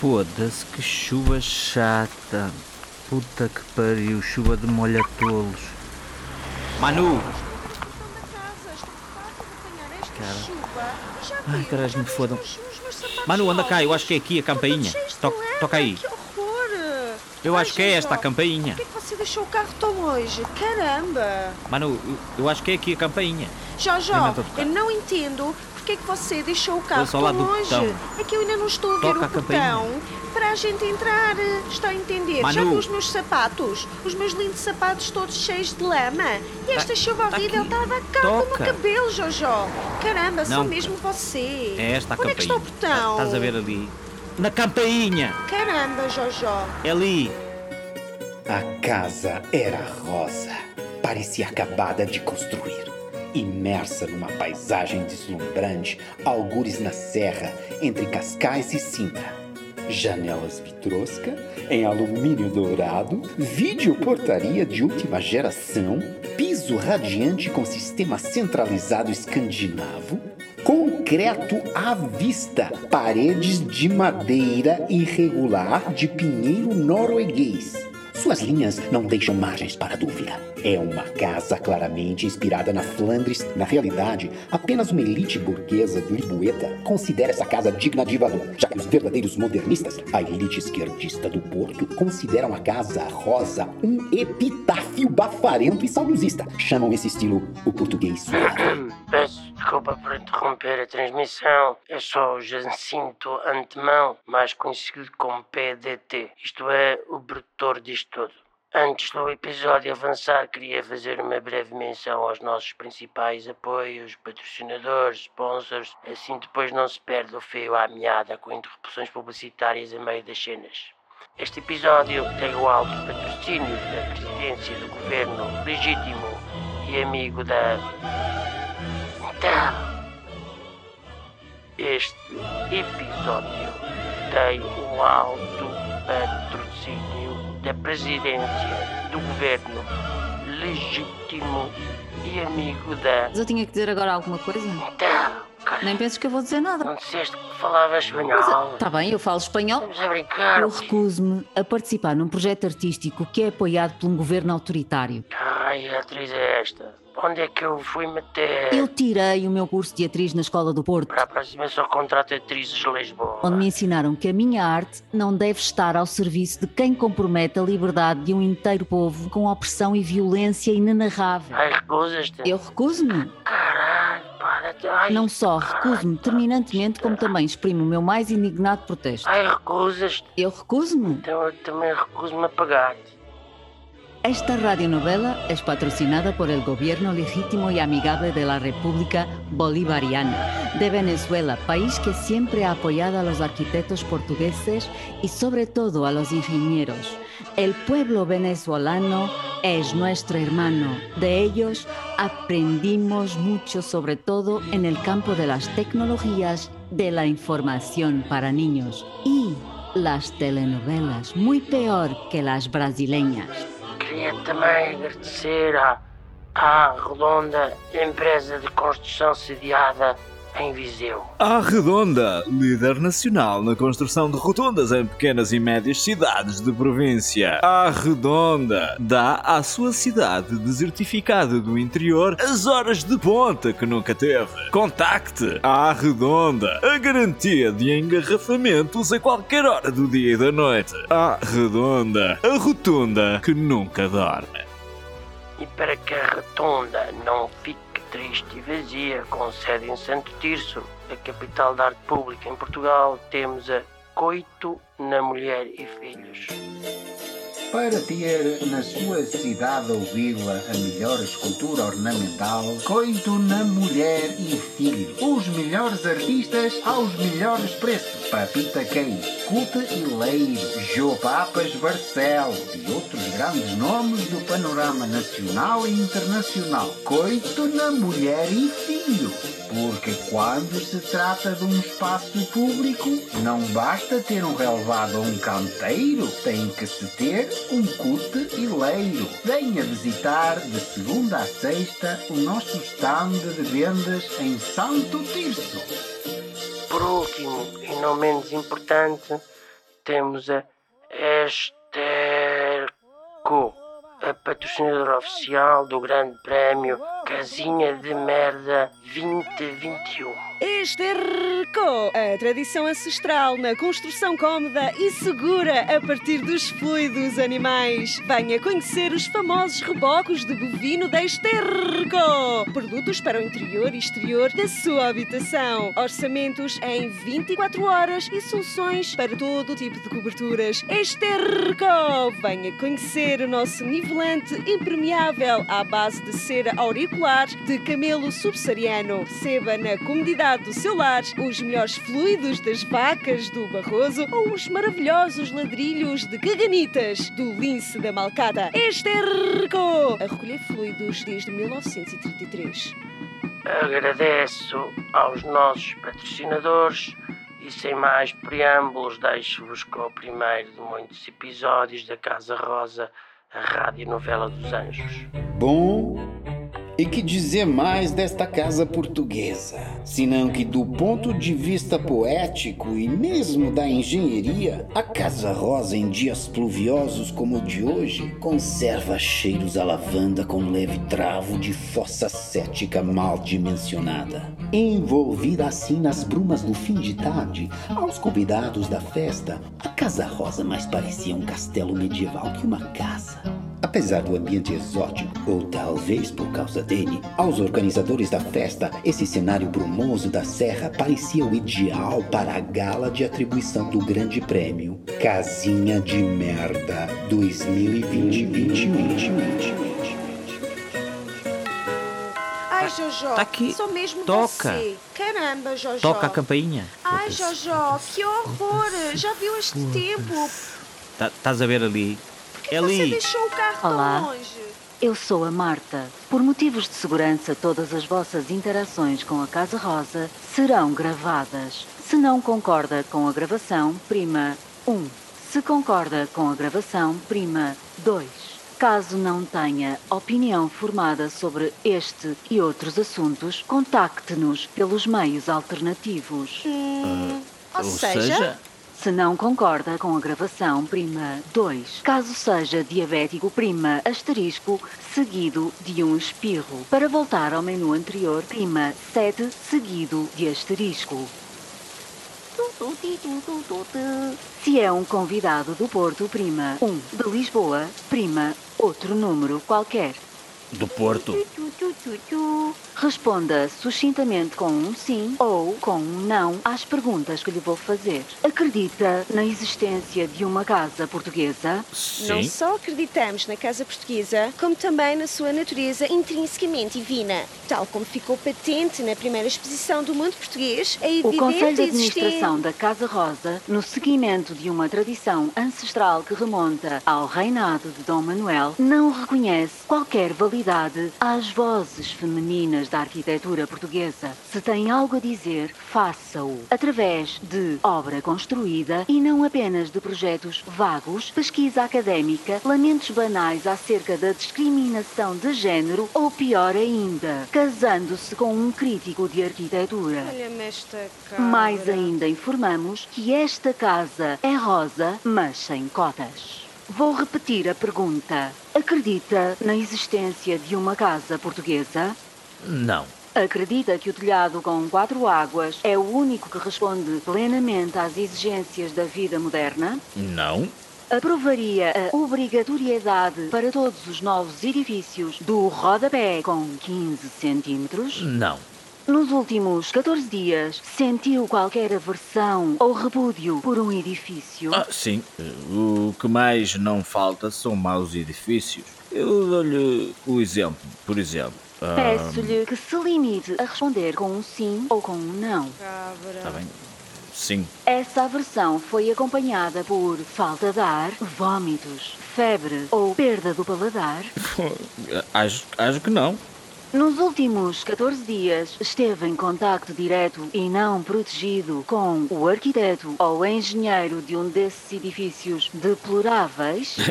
Foda-se, que chuva chata. Puta que pariu, chuva de molha-tolos. Manu! Ai, caralho, me fodam. Manu, anda cá, eu acho que é aqui a campainha. To toca aí. Eu acho que é esta a campainha. Por que, você deixou o carro tão longe? Caramba! Manu, eu, eu acho que é aqui a campainha. Tocar. eu não entendo por que, que você deixou o carro sou tão longe. botão. É que eu ainda não estou a ver Toca o a campainha. botão para a gente entrar. Está a entender? Já Manu. viu os meus sapatos? Os meus lindos sapatos todos cheios de lama. E esta chuva tá horrível aqui. está a dar cabo no Toca. cabelo, Jojo. Caramba, sou Não, mesmo você. É esta a Onde campainha. é que está o botão? Estás a ver ali? Na campainha! Caramba, Jojo. É ali! A casa era rosa. Parecia acabada de construir. Imersa numa paisagem deslumbrante, algures na serra, entre Cascais e Sintra. Janelas vitrosca em alumínio dourado, videoportaria de última geração, piso radiante com sistema centralizado escandinavo, concreto à vista, paredes de madeira irregular de pinheiro norueguês. Suas linhas não deixam margens para dúvida. É uma casa claramente inspirada na Flandres. Na realidade, apenas uma elite burguesa de Libueta considera essa casa digna de valor, já que os verdadeiros modernistas, a elite esquerdista do Porto, consideram a casa rosa um epitáfio bafarento e saudosista. Chamam esse estilo o português. Peço desculpa por interromper a transmissão. É só o Jacinto Antemão, mais conhecido como PDT. Isto é, o produtor disto tudo. Antes do episódio avançar, queria fazer uma breve menção aos nossos principais apoios, patrocinadores, sponsors, assim depois não se perde o fio à meada com interrupções publicitárias a meio das cenas. Este episódio tem o alto patrocínio da presidência do governo legítimo e amigo da então, este episódio tem o alto patrocínio da presidência do governo legítimo e amigo da. Mas eu tinha que dizer agora alguma coisa? Então, cara, Nem penses que eu vou dizer nada. não disseste que falavas espanhol? Está bem, eu falo espanhol. Estamos a brincar. Eu recuso-me a participar num projeto artístico que é apoiado por um governo autoritário. Ai, a atriz é esta. Onde é que eu fui meter? Eu tirei o meu curso de atriz na Escola do Porto, Para a próxima só contrato atrizes de Lisboa. onde me ensinaram que a minha arte não deve estar ao serviço de quem compromete a liberdade de um inteiro povo com opressão e violência inenarrável. Ai, recusas-te? Eu recuso-me. Caralho, para Ai, Não só recuso-me terminantemente, como também exprimo o meu mais indignado protesto. Ai, recusas-te? Eu recuso-me. Então eu também recuso-me a pagar-te. Esta radionovela es patrocinada por el gobierno legítimo y amigable de la República Bolivariana de Venezuela, país que siempre ha apoyado a los arquitectos portugueses y sobre todo a los ingenieros. El pueblo venezolano es nuestro hermano. De ellos aprendimos mucho, sobre todo en el campo de las tecnologías de la información para niños y las telenovelas, muy peor que las brasileñas. Queria também agradecer à, à Redonda, empresa de construção sediada em Viseu. A Redonda, líder nacional na construção de rotundas em pequenas e médias cidades de província. A Redonda dá à sua cidade desertificada do interior as horas de ponta que nunca teve. Contacte a Redonda, a garantia de engarrafamentos a qualquer hora do dia e da noite. A Redonda, a rotunda que nunca dorme. E para que a Rotunda não fique triste e vazia, com sede em Santo Tirso, a capital da arte pública em Portugal, temos a Coito na Mulher e Filhos. Para ter na sua cidade ou vila a melhor escultura ornamental, coito na mulher e filho. Os melhores artistas aos melhores preços. Papita Case, Cuta e Leiro, Jô Papas Barcelos e outros grandes nomes do panorama nacional e internacional. Coito na mulher e filho. Porque quando se trata de um espaço público, não basta ter um relevado ou um canteiro, tem que se ter um cute e leiro. Venha visitar de segunda a sexta o nosso stand de vendas em Santo Tirso. Por último, e não menos importante, temos a Esterco, a patrocinadora oficial do Grande Prémio Casinha de Merda 2021. Esterco, a tradição ancestral na construção cómoda e segura a partir dos fluidos animais. Venha conhecer os famosos rebocos de bovino da Esterco. Produtos para o interior e exterior da sua habitação. Orçamentos em 24 horas e soluções para todo tipo de coberturas. Esterco, venha conhecer o nosso nivelante impermeável à base de cera auricular de camelo subsaariano. Receba na do seu lar os melhores fluidos das vacas do Barroso ou os maravilhosos ladrilhos de caganitas do lince da Malcata. Esterco! A recolher fluidos desde 1933. Agradeço aos nossos patrocinadores e sem mais preâmbulos deixo-vos com o primeiro de muitos episódios da Casa Rosa, a rádio novela dos anjos. Bom, e que dizer mais desta casa portuguesa? Senão que, do ponto de vista poético e mesmo da engenharia, a Casa Rosa, em dias pluviosos como o de hoje, conserva cheiros a lavanda com leve travo de fossa cética mal dimensionada. Envolvida assim nas brumas do fim de tarde, aos convidados da festa, a Casa Rosa mais parecia um castelo medieval que uma casa. Apesar do ambiente exótico, ou talvez por causa dele, aos organizadores da festa, esse cenário brumoso da serra parecia o ideal para a gala de atribuição do Grande Prêmio Casinha de Merda 2020-2020. Ai, Jojo, tá aqui. sou mesmo Toca. você. Caramba, Jojo. Toca a campainha. Ai, Jojo, que horror. Já viu este tempo? Estás Tá, a ver ali? É Você ali. deixou o carro Olá. tão longe. Eu sou a Marta. Por motivos de segurança, todas as vossas interações com a Casa Rosa serão gravadas. Se não concorda com a gravação, prima 1. Se concorda com a gravação, prima 2. Caso não tenha opinião formada sobre este e outros assuntos, contacte-nos pelos meios alternativos. Hum, ou, Ou seja, seja, Se não concorda com a gravação, prima 2. Caso seja diabético, prima asterisco seguido de um espirro. Para voltar ao menu anterior, prima 7 seguido de asterisco. Se é um convidado do Porto, prima 1. De Lisboa, prima outro número qualquer. Do Porto. Responda sucintamente com um sim ou com um não às perguntas que lhe vou fazer. Acredita na existência de uma casa portuguesa? não Sim. só acreditamos na Casa Portuguesa, como também na sua natureza intrinsecamente divina. Tal como ficou patente na primeira exposição do mundo português, é O Conselho de a. Administração da Casa Rosa, no seguimento de uma tradição ancestral que remonta ao reinado de Dom Manuel, não reconhece qualquer validade às vozes femininas da arquitetura portuguesa. Se tem algo a dizer, faça-o através de obra construída e não apenas de projetos vagos, pesquisa académica, lamentos banais acerca da discriminação de género ou pior ainda, casando-se com um crítico de arquitetura. Mais ainda informamos que esta casa é rosa, mas sem cotas. Vou repetir a pergunta. Acredita na existência de uma casa portuguesa? Não. Acredita que o telhado com quatro águas é o único que responde plenamente às exigências da vida moderna? Não. Aprovaria a obrigatoriedade para todos os novos edifícios do rodapé com 15 centímetros? Não. Nos últimos 14 dias, sentiu qualquer aversão ou repúdio por um edifício? Ah, sim. O que mais não falta são maus edifícios. Eu dou-lhe o exemplo, por exemplo. Ah, Peço-lhe que se limite a responder com um sim ou com um não. Cabra. Tá bem. Sim. Essa aversão foi acompanhada por falta de ar, vômitos, febre ou perda do paladar? Acho, acho que não. Nos últimos 14 dias, esteve em contacto direto e não protegido com o arquiteto ou engenheiro de um desses edifícios deploráveis?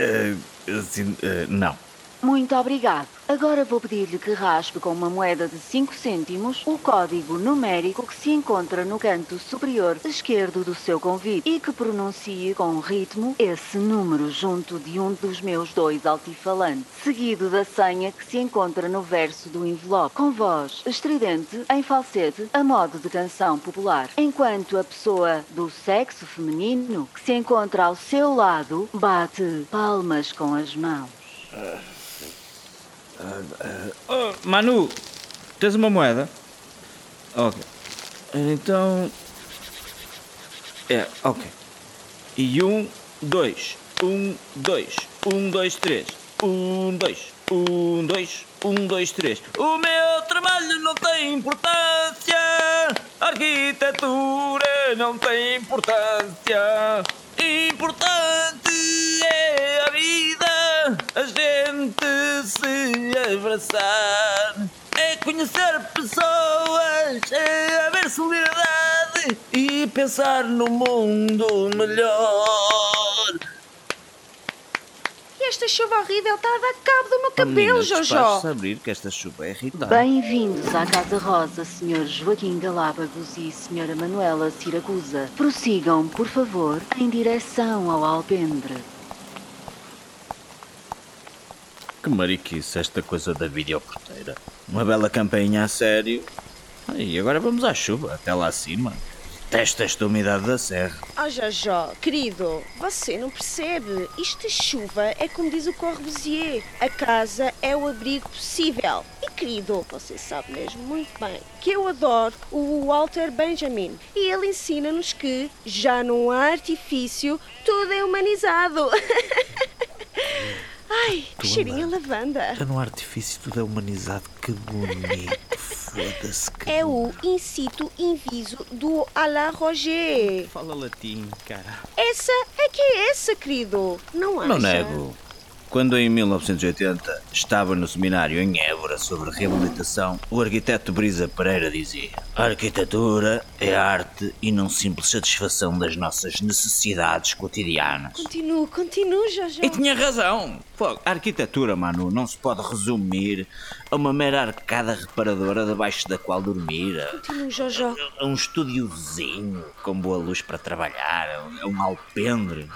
Eh, assim, eh, não. Muito obrigado. Agora vou pedir-lhe que raspe com uma moeda de 5 cêntimos o código numérico que se encontra no canto superior esquerdo do seu convite e que pronuncie com ritmo esse número junto de um dos meus dois altifalantes, seguido da senha que se encontra no verso do envelope, com voz estridente, em falsete, a modo de canção popular, enquanto a pessoa do sexo feminino que se encontra ao seu lado bate palmas com as mãos. Oh, Manu, tens uma moeda? Ok. Então. É, ok. E um, dois. Um, dois. Um, dois, três. Um, dois. Um, dois. Um, dois, três. O meu trabalho não tem importância. A arquitetura não tem importância. Importante é a vida. A gente abraçar. É conhecer pessoas. É haver solidariedade. E pensar no mundo melhor. E esta chuva horrível está a dar cabo do meu cabelo, Menina, Jojo. a abrir que esta chuva é irritante. Bem-vindos à Casa Rosa, Sr. Joaquim Galápagos e Sra. Manuela Siracusa. Prossigam, por favor, em direção ao alpendre. Que mariquice esta coisa da videoporteira. Uma bela campainha a sério. E agora vamos à chuva, até lá acima. Testa esta umidade da serra. Oh, Jojo, querido, você não percebe. Isto de chuva é como diz o Corbusier. A casa é o abrigo possível. E, querido, você sabe mesmo muito bem que eu adoro o Walter Benjamin. E ele ensina-nos que já não há artifício, tudo é humanizado. Ai, que cheirinho a lavanda. Já no artifício tudo é humanizado. Que bonito. Foda-se que É o incito inviso do Alain Roger. Fala latim, cara. Essa é que é essa, querido. Não acha? Não nego. Quando em 1980 estava no seminário em Évora sobre reabilitação, o arquiteto Brisa Pereira dizia: A arquitetura é arte e não simples satisfação das nossas necessidades cotidianas. Continuo, continuo, Jojo. E tinha razão. A arquitetura, Manu, não se pode resumir a uma mera arcada reparadora debaixo da qual dormir, a- Continuo, Jojo. a um estúdiozinho com boa luz para trabalhar, a um alpendre,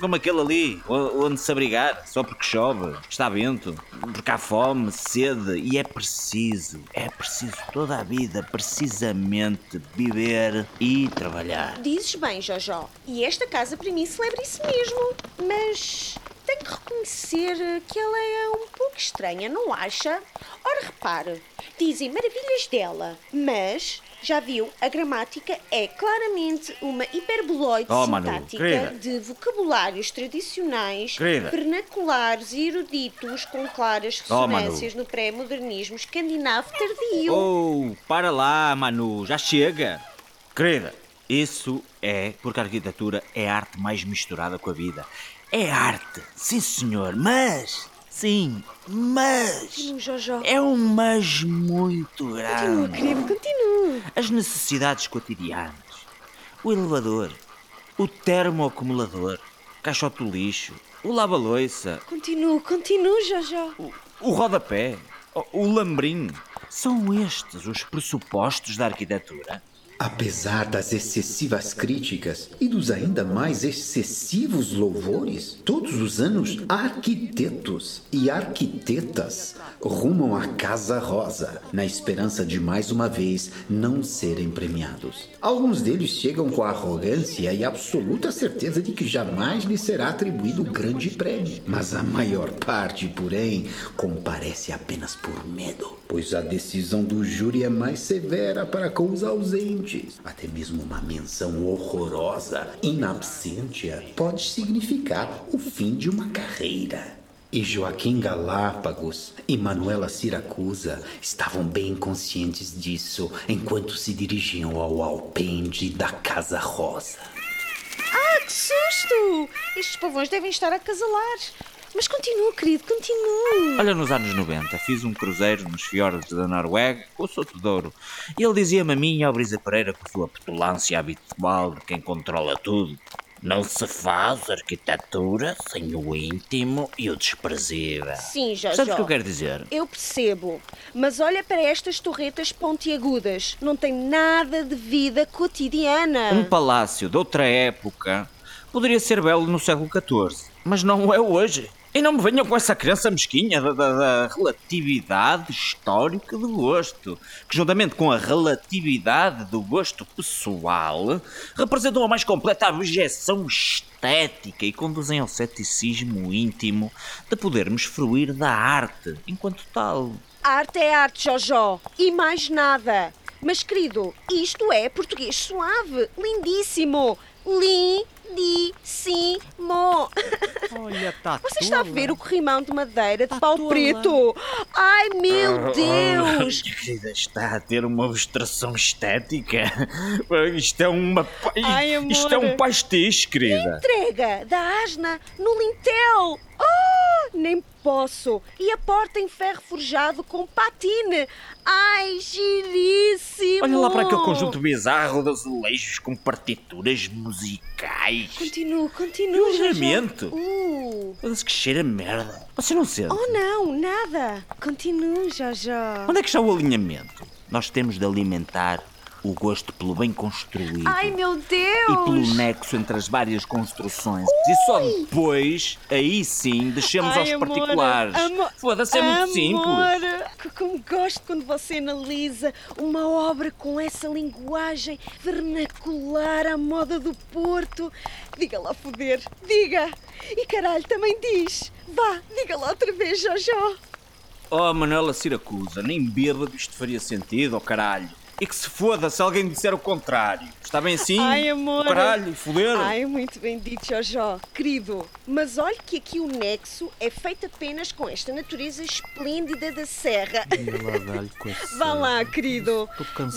como aquele ali, onde se abrigar só porque chove, está vento, porque há fome, sede e é preciso, é preciso toda a vida, precisamente viver e trabalhar. Dizes bem, Jojo. E esta casa para mim celebra isso mesmo. Mas tenho que reconhecer que ela é um pouco estranha, não acha? Ora, repare, dizem maravilhas dela, mas já viu, a gramática é claramente uma hiperboloide Oh, sintática de vocabulários tradicionais, Querida. vernaculares e eruditos com claras Oh, ressonâncias no pré-modernismo escandinavo tardio. Oh, para lá, Manu, já chega. Querida, isso é porque a arquitetura é a arte mais misturada com a vida. É arte, sim senhor, mas, sim, mas, Continua, Jojo. é um mas muito Continua, grande. querido, continua. As necessidades cotidianas, o elevador, o termoacumulador, caixote do lixo, o lava-loiça, Continua, continua, Jojo. o, o rodapé, o, o lambrim. São estes os pressupostos da arquitetura? Apesar das excessivas críticas e dos ainda mais excessivos louvores, todos os anos arquitetos e arquitetas rumam à Casa Rosa na esperança de mais uma vez não serem premiados. Alguns deles chegam com arrogância e absoluta certeza de que jamais lhes será atribuído o grande prêmio, mas a maior parte, porém, comparece apenas por medo, pois a decisão do júri é mais severa para com os ausentes. Até mesmo uma menção horrorosa, in absentia, pode significar o fim de uma carreira. E Joaquim Galápagos e Manuela Siracusa estavam bem conscientes disso enquanto se dirigiam ao alpendre da Casa Rosa. Ah, que susto! Estes pavões devem estar a casalar. Mas continua, querido, continua. Olha, nos anos 90 fiz um cruzeiro nos fiordes da Noruega com o Soto de Ouro. E ele dizia-me a mim e ao Brisa Pereira com a sua petulância habitual de quem controla tudo. Não se faz arquitetura sem o íntimo e o desprezível. Sim, Jojo. Sabes o que eu quero dizer? Eu percebo, mas olha para estas torretas pontiagudas. Não tem nada de vida cotidiana. Um palácio de outra época poderia ser belo no século XIV, mas não é hoje. E não me venham com essa crença mesquinha da, da- da relatividade histórica do gosto, que juntamente com a relatividade do gosto pessoal, representam a mais completa abjeção estética e conduzem ao ceticismo íntimo de podermos fruir da arte enquanto tal. Arte é arte, Jojo. E mais nada. Mas, querido, isto é português suave. Lindíssimo. Lindíssimo. Olha, tá Você está a ver o corrimão de madeira de Tá pau tola. preto? Ai, meu Deus! Minha querida, está a ter uma ilustração estética. Isto é uma. Ai, amor. Isto é um pastiche, querida. Entrega da asna no lintel. Oh, nem posso. E a porta em ferro forjado com patine. Ai, giríssimo. Olha lá para aquele conjunto bizarro de azulejos com partituras musicais. Continua, E continua. o alinhamento? Uh. Olha-se que cheira merda. Você não sente? Oh, não, nada. Continua, Jojo. Onde é que está o alinhamento? Nós temos de alimentar o gosto pelo bem construído. Ai, meu e Deus. pelo nexo entre as várias construções. E só depois, aí sim, descemos Ai, aos amor, particulares. amor, Foda-se, é muito simples. Amor, como gosto quando você analisa uma obra com essa linguagem vernacular à moda do Porto. Diga lá, foder, diga. E caralho, também diz. Vá, diga lá outra vez, Jojo. Oh, Manuela Siracusa, nem bêbado isto faria sentido, oh caralho. E que se foda se alguém disser o contrário. Está bem assim? Ai, amor. Caralho, foder. Ai, muito bem dito, Jojo. Querido, mas olhe que aqui o nexo é feito apenas com esta natureza esplêndida da serra. Vá lá, querido.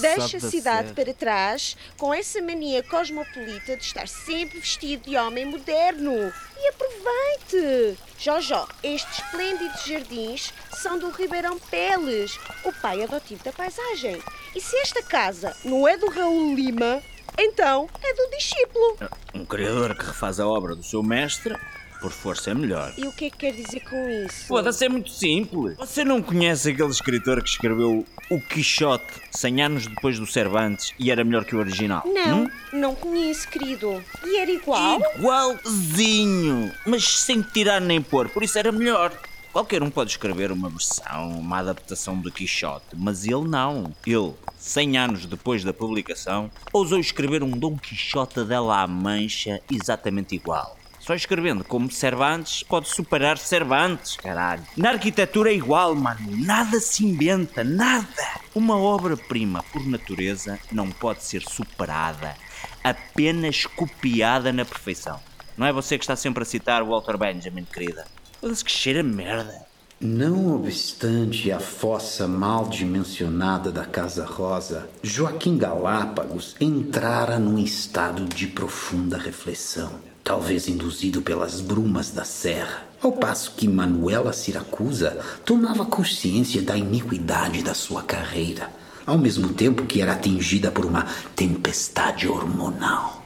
Deixa a cidade para trás com essa mania cosmopolita de estar sempre vestido de homem moderno. E aproveite! Jojo, estes esplêndidos jardins são do Ribeirão Peles, o pai adotivo da paisagem. E se esta casa não é do Raul Lima, então é do discípulo. Um criador que refaz a obra do seu mestre, por força é melhor. E o que é que quer dizer com isso? Foda-se, é muito simples. Você não conhece aquele escritor que escreveu O Quixote 100 anos depois do Cervantes e era melhor que o original? Não, Hum? não conheço, querido. E era igual? Igualzinho, mas sem tirar nem pôr, por isso era melhor. Qualquer um pode escrever uma versão, uma adaptação do Quixote, mas ele não. Ele, 100 anos depois da publicação, ousou escrever um Dom Quixote dela à mancha exatamente igual. Só escrevendo como Cervantes pode superar Cervantes, caralho. Na arquitetura é igual, mano. Nada se inventa, nada. Uma obra-prima, por natureza, não pode ser superada, apenas copiada na perfeição. Não é você que está sempre a citar Walter Benjamin, querida? Mas que cheira a merda. Não obstante a fossa mal dimensionada da Casa Rosa, Joaquim Galápagos entrara num estado de profunda reflexão, talvez induzido pelas brumas da serra, ao passo que Manuela Siracusa tomava consciência da iniquidade da sua carreira, ao mesmo tempo que era atingida por uma tempestade hormonal.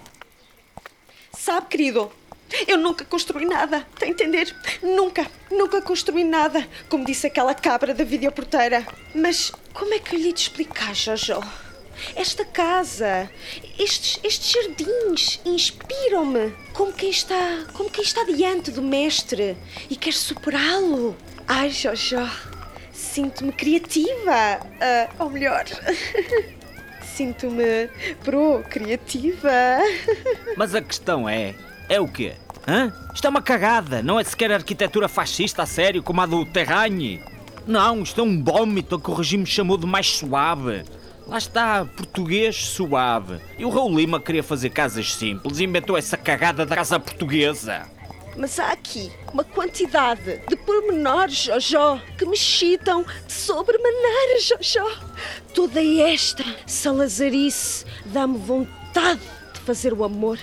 Sabe, querido, eu nunca construí nada, tá a entender? Nunca, nunca construí nada, como disse aquela cabra da videoporteira. Mas como é que eu lhe de explicar, Jojo? Esta casa, estes, estes jardins inspiram-me como quem está, como quem está diante do mestre e quer superá-lo. Ai, Jojo, sinto-me criativa, ah, ou melhor, sinto-me pro-criativa. Mas a questão é: é o quê? Hã? Isto é uma cagada, não é sequer arquitetura fascista a sério como a do Terragne. Não, isto é um vómito que o regime chamou de mais suave. Lá está, português suave. E o Raul Lima queria fazer casas simples e inventou essa cagada da casa portuguesa. Mas há aqui uma quantidade de pormenores, Jojo, que me excitam de sobremaneira, Jojo. Toda esta salazarice dá-me vontade de fazer o amor,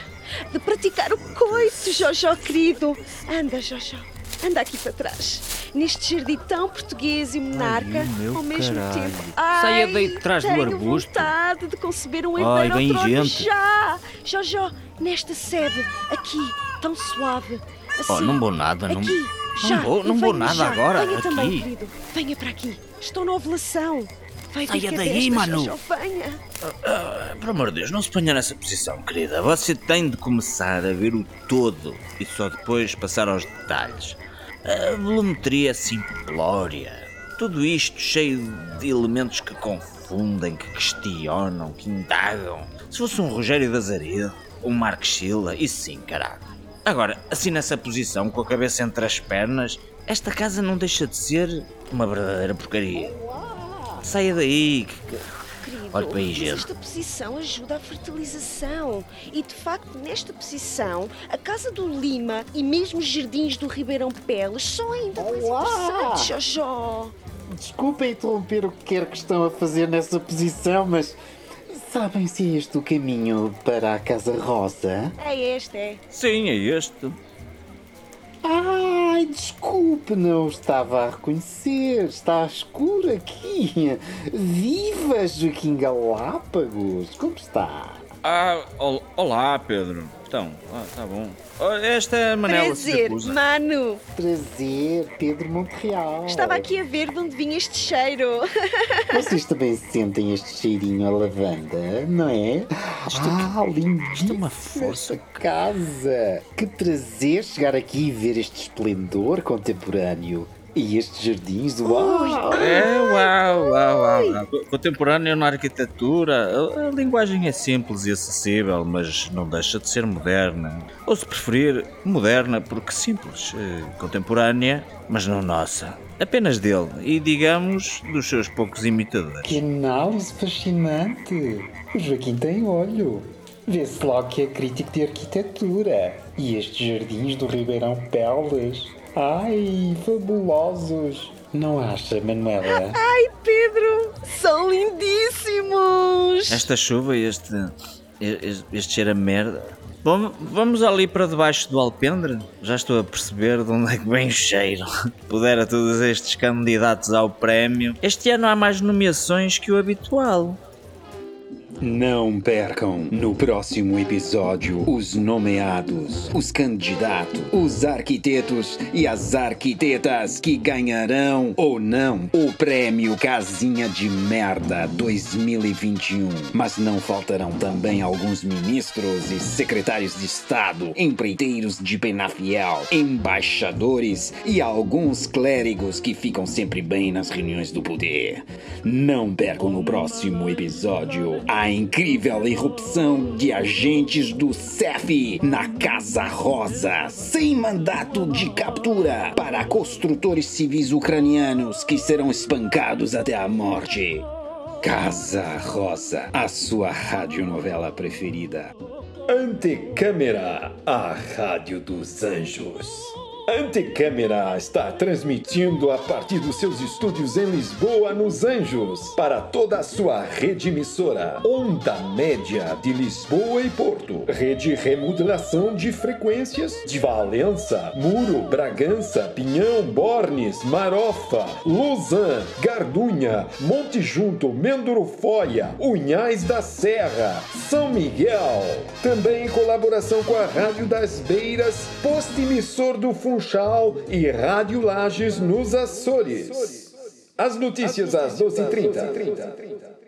de praticar o coito, Jojo querido. Anda, Jojo, anda aqui para trás. Neste jardim tão português e monarca, meu ao mesmo caralho. tempo. Ai, Saia daí de trás do tenho arbusto. vontade de conceber um Ai, herdeiro vem ao trono gente. já. Jojo, nesta sede, aqui, tão suave. Assim, Oh, não vou nada, não- Aqui, não já. vou- não vou venha nada já. agora, Venha aqui. também, querido. Venha para aqui. Estou na ovulação. Vai Saia daí, Manu. Venha. Por amor de Deus, não se ponha nessa posição, querida. Você tem de começar a ver o todo e só depois passar aos detalhes. A volumetria simplória. Tudo isto cheio de elementos que confundem, que questionam, que indagam. Se fosse um Rogério de um Mark Schiller, isso sim, caralho. Agora, assim nessa posição, com a cabeça entre as pernas, esta casa não deixa de ser uma verdadeira porcaria. Saia daí, que- Querido, Olha para aí, mas gente. esta posição ajuda à fertilização. E de facto, nesta posição, a casa do Lima e mesmo os jardins do Ribeirão Peles são ainda mais Olá! interessantes, Jojo. Desculpem interromper o que quer que estão a fazer nessa posição, mas sabem se é este o caminho para a Casa Rosa? É este, é. Sim, é este. Ai, desculpe, não estava a reconhecer. Está escuro aqui. Viva Joaquim Galápagos! Como está? Ah, ol- olá, Pedro. Então, ah, tá bom. Olha, Esta é a Manela Prazer, Siracusa. Mano. Prazer, Pedro Montreal. Estava aqui a ver de onde vinha este cheiro. Vocês também sentem este cheirinho a lavanda, não é? ah, lindíssima isto é uma força. casa. Que prazer chegar aqui e ver este esplendor contemporâneo. E estes jardins, uau! É, uau, uau, uau, uau. Contemporâneo na arquitetura. A, a linguagem é simples e acessível, mas não deixa de ser moderna. Ou se preferir, moderna porque simples. Eh, Contemporânea, mas não nossa. Apenas dele e, digamos, dos seus poucos imitadores. Que análise fascinante! O Joaquim tem olho. Vê-se logo que é crítico de arquitetura. E estes jardins do Ribeirão Peles. Ai, fabulosos! Não acha, Manuela? Ai, Pedro, são lindíssimos. Esta chuva e este, este, este cheiro a merda. Bom, vamos ali para debaixo do alpendre? Já estou a perceber de onde é que vem o cheiro. Pudera todos estes candidatos ao prémio. Este ano há mais nomeações que o habitual. Não percam no próximo episódio os nomeados, os candidatos, os arquitetos e as arquitetas que ganharão ou não o prêmio Casinha de Merda 2021. Mas não faltarão também alguns ministros e secretários de Estado, empreiteiros de Penafiel, embaixadores e alguns clérigos que ficam sempre bem nas reuniões do poder. Não percam no próximo episódio a incrível irrupção de agentes do CEF na Casa Rosa, sem mandato de captura, para construtores civis ucranianos que serão espancados até a morte. Casa Rosa, a sua radionovela preferida. Antecâmara, a Rádio dos Anjos. Antecâmara está transmitindo a partir dos seus estúdios em Lisboa, nos Anjos, para toda a sua rede emissora. Onda Média de Lisboa e Porto. Rede Remodelação de Frequências de Valença, Muro, Bragança, Pinhão, Bornes, Marofa, Lausanne, Gardunha, Monte Junto, Mendorofóia, Unhais da Serra, São Miguel. Também em colaboração com a Rádio das Beiras, posto emissor do Funchal e Rádio Lages nos Açores. As notícias às 12h30.